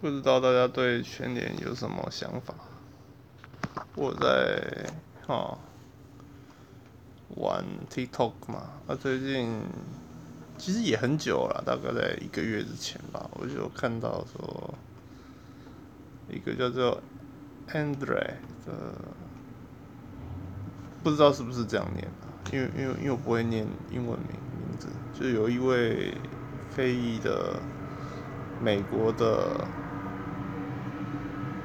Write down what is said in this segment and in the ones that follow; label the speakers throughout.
Speaker 1: 不知道大家对全联有什么想法？我在哈玩 TikTok 嘛，那最近其实也很久了，大概在一个月之前吧，我就看到说一个叫做 Andre 的，不知道是不是这样念啊？因为因为因为我不会念英文名名字，就有一位非裔的美国的。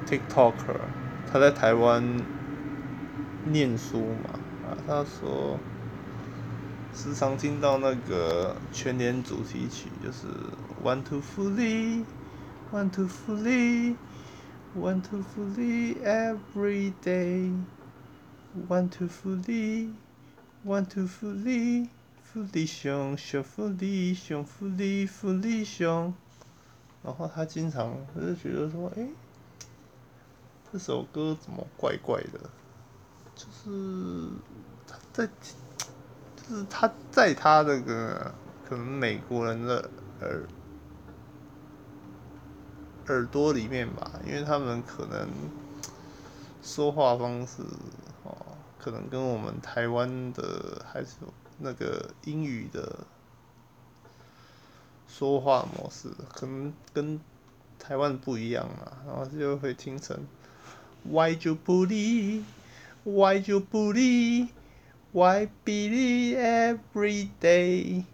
Speaker 1: TikToker，他在台湾念书嘛，啊，他说时常听到那个全年主题曲，就是 One Two Three，One Two Three，One Two Three Every Day，One Two Three，One Two Three，福利熊，小福利熊，福利福利熊，然后他经常他就觉得说，哎。这首歌怎么怪怪的？就是他在，就是他在他那个可能美国人的耳耳朵里面吧，因为他们可能说话方式哦，可能跟我们台湾的还是那个英语的说话模式，可能跟台湾不一样嘛，然后就会听成。Why you believe? Why you believe? Why believe every day?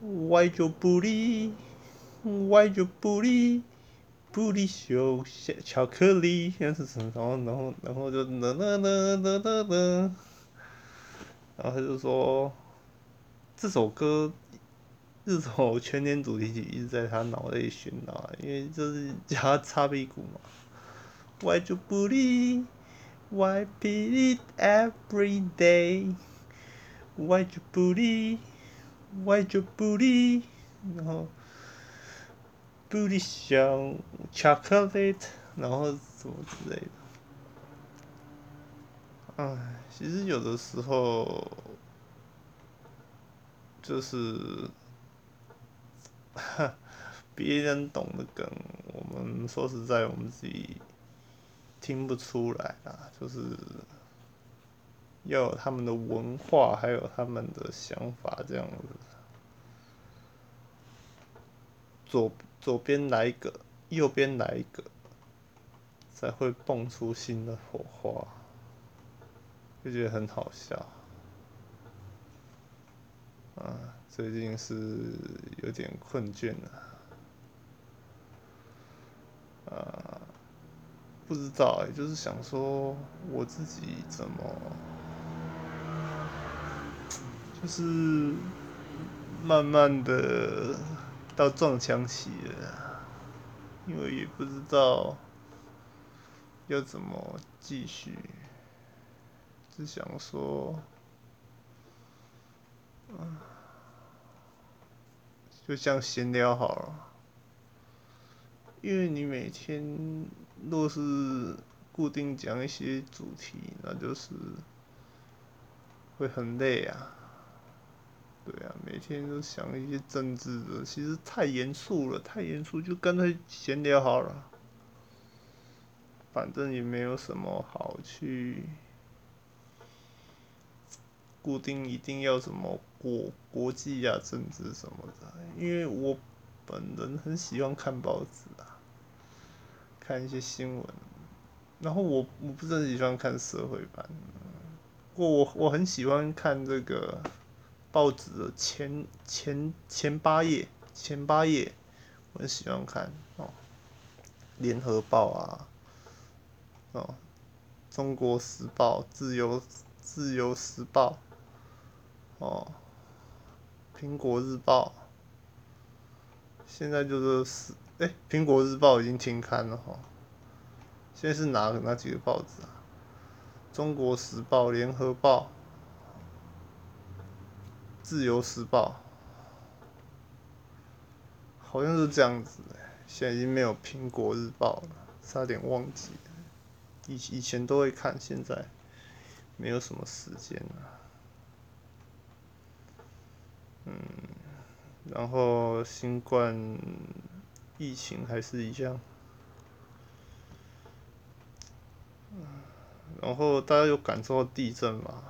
Speaker 1: Why you believe? Why you believe? 布里熊巧克力，现在是什么？然后，然后，然后就啦啦啦啦啦啦，然后他就说这首歌这首全年主题曲一直在他脑内旋啊，因为就是叫他擦屁股嘛。Why you believe? Why believe every day? Why you believe? Why you believe? 然后布里香巧克力，然后什么之类的。唉，其实有的时候就是别人懂的梗，我们说实在，我们自己。 听不出来啊，就是要有他们的文化，还有他们的想法这样子。左左边来一个，右边来一个，才会蹦出新的火花，就觉得很好笑。啊，最近是有点困倦了。不知道哎，就是想说我自己怎么，就是慢慢的到撞墙期了，因为也不知道要怎么继续，只想说，嗯，就像闲聊好了。因为你每天若是固定讲一些主题，那就是会很累啊。对啊，每天都想一些政治的，其实太严肃了，太严肃就干脆闲聊好了。反正也没有什么好去固定一定要什么国国际啊、政治什么的，因为我本人很喜欢看报纸啊。看一些新闻，然后我我不是很喜欢看社会版，不过我我很喜欢看这个报纸的前前前八页前八页，我很喜欢看哦，联合报啊，哦，中国时报、自由自由时报，哦，苹果日报，现在就是是。哎，苹果日报已经停刊了哈。现在是哪哪几个报纸啊？中国时报、联合报、自由时报，好像是这样子的。现在已经没有苹果日报了，差点忘记。以以前都会看，现在没有什么时间了。嗯，然后新冠。疫情还是一样，然后大家有感受到地震吗？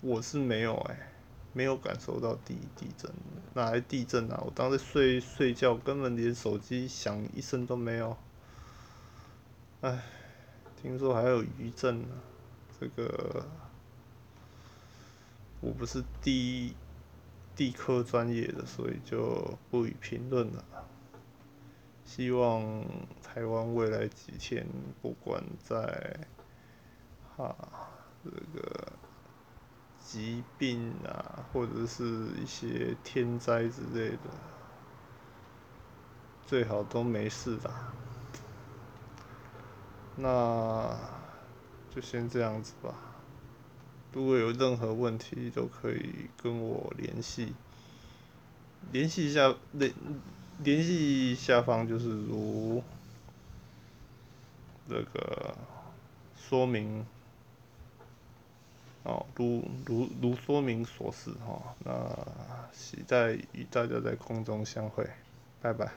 Speaker 1: 我是没有哎，没有感受到地地震，哪来地震啊？我当时睡睡觉，根本连手机响一声都没有。哎，听说还有余震呢，这个我不是地地科专业的，所以就不予评论了。希望台湾未来几天，不管在哈这个疾病啊，或者是一些天灾之类的，最好都没事的。那就先这样子吧。如果有任何问题，都可以跟我联系，联系一下联。联系下方就是如那个说明哦，如如如说明所示哈，那期待与大家在空中相会，拜拜。